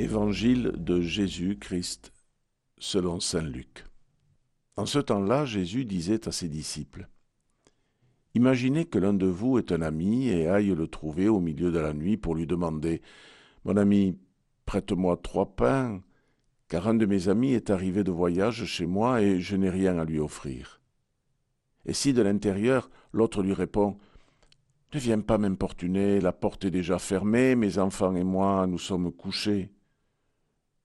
Évangile de Jésus-Christ selon Saint Luc. En ce temps-là, Jésus disait à ses disciples, Imaginez que l'un de vous est un ami et aille le trouver au milieu de la nuit pour lui demander, Mon ami, prête-moi trois pains, car un de mes amis est arrivé de voyage chez moi et je n'ai rien à lui offrir. Et si de l'intérieur l'autre lui répond, Ne viens pas m'importuner, la porte est déjà fermée, mes enfants et moi nous sommes couchés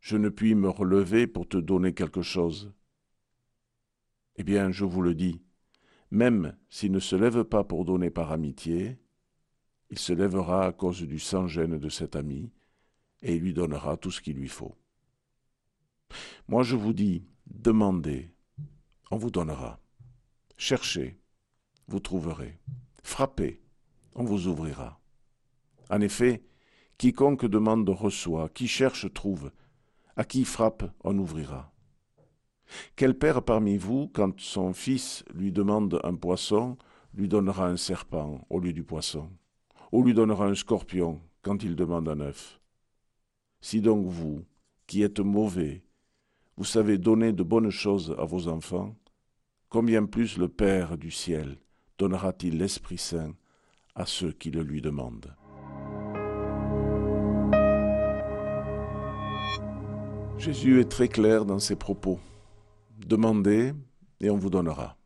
je ne puis me relever pour te donner quelque chose. Eh bien, je vous le dis, même s'il ne se lève pas pour donner par amitié, il se lèvera à cause du sans-gêne de cet ami, et il lui donnera tout ce qu'il lui faut. Moi je vous dis, demandez, on vous donnera. Cherchez, vous trouverez. Frappez, on vous ouvrira. En effet, quiconque demande reçoit, qui cherche trouve, à qui frappe, on ouvrira. Quel père parmi vous, quand son fils lui demande un poisson, lui donnera un serpent au lieu du poisson, ou lui donnera un scorpion quand il demande un œuf? Si donc vous, qui êtes mauvais, vous savez donner de bonnes choses à vos enfants, combien plus le Père du ciel donnera-t-il l'Esprit Saint à ceux qui le lui demandent? Jésus est très clair dans ses propos. Demandez et on vous donnera.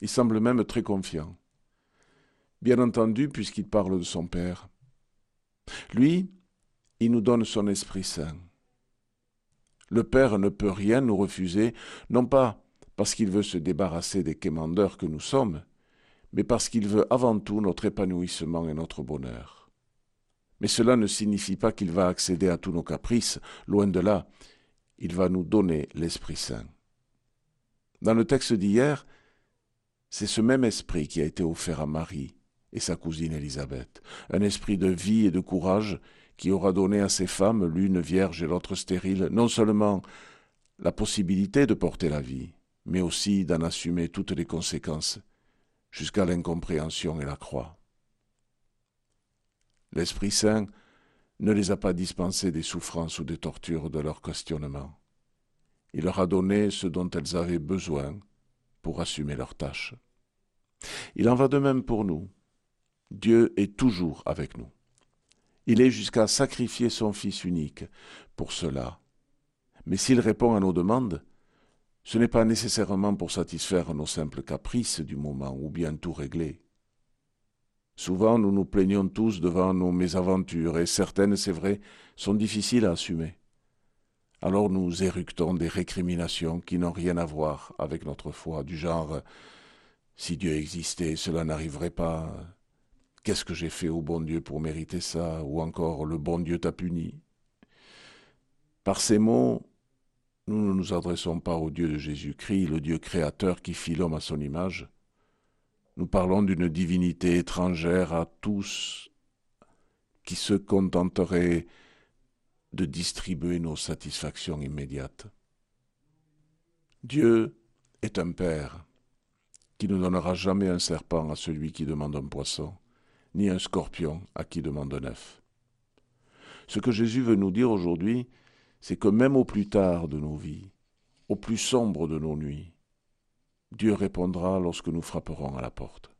Il semble même très confiant. Bien entendu, puisqu'il parle de son Père. Lui, il nous donne son Esprit Saint. Le Père ne peut rien nous refuser, non pas parce qu'il veut se débarrasser des quémandeurs que nous sommes, mais parce qu'il veut avant tout notre épanouissement et notre bonheur. Mais cela ne signifie pas qu'il va accéder à tous nos caprices, loin de là. Il va nous donner l'Esprit Saint. Dans le texte d'hier, c'est ce même esprit qui a été offert à Marie et sa cousine Élisabeth, un esprit de vie et de courage qui aura donné à ces femmes, l'une vierge et l'autre stérile, non seulement la possibilité de porter la vie, mais aussi d'en assumer toutes les conséquences, jusqu'à l'incompréhension et la croix. L'Esprit Saint ne les a pas dispensées des souffrances ou des tortures de leur questionnement. Il leur a donné ce dont elles avaient besoin pour assumer leurs tâches. Il en va de même pour nous. Dieu est toujours avec nous. Il est jusqu'à sacrifier son Fils unique pour cela. Mais s'il répond à nos demandes, ce n'est pas nécessairement pour satisfaire nos simples caprices du moment ou bien tout régler. Souvent, nous nous plaignons tous devant nos mésaventures, et certaines, c'est vrai, sont difficiles à assumer. Alors nous éructons des récriminations qui n'ont rien à voir avec notre foi, du genre Si Dieu existait, cela n'arriverait pas. Qu'est-ce que j'ai fait au bon Dieu pour mériter ça Ou encore Le bon Dieu t'a puni. Par ces mots, nous ne nous adressons pas au Dieu de Jésus-Christ, le Dieu créateur qui fit l'homme à son image, nous parlons d'une divinité étrangère à tous qui se contenterait de distribuer nos satisfactions immédiates. Dieu est un Père qui ne donnera jamais un serpent à celui qui demande un poisson, ni un scorpion à qui demande un œuf. Ce que Jésus veut nous dire aujourd'hui, c'est que même au plus tard de nos vies, au plus sombre de nos nuits, Dieu répondra lorsque nous frapperons à la porte.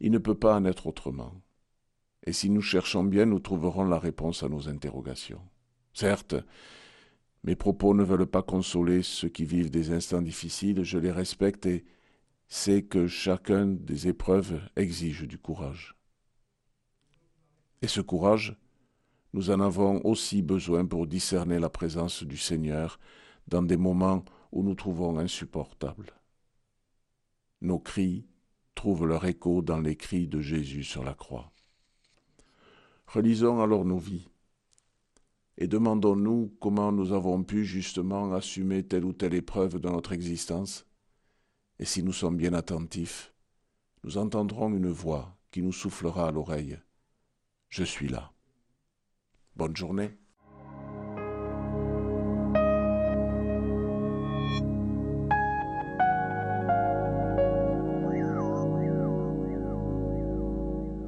Il ne peut pas en être autrement. Et si nous cherchons bien, nous trouverons la réponse à nos interrogations. Certes, mes propos ne veulent pas consoler ceux qui vivent des instants difficiles, je les respecte et sais que chacun des épreuves exige du courage. Et ce courage, nous en avons aussi besoin pour discerner la présence du Seigneur dans des moments où nous trouvons insupportables. Nos cris trouvent leur écho dans les cris de Jésus sur la croix. Relisons alors nos vies et demandons-nous comment nous avons pu justement assumer telle ou telle épreuve de notre existence. Et si nous sommes bien attentifs, nous entendrons une voix qui nous soufflera à l'oreille. Je suis là. Bonne journée.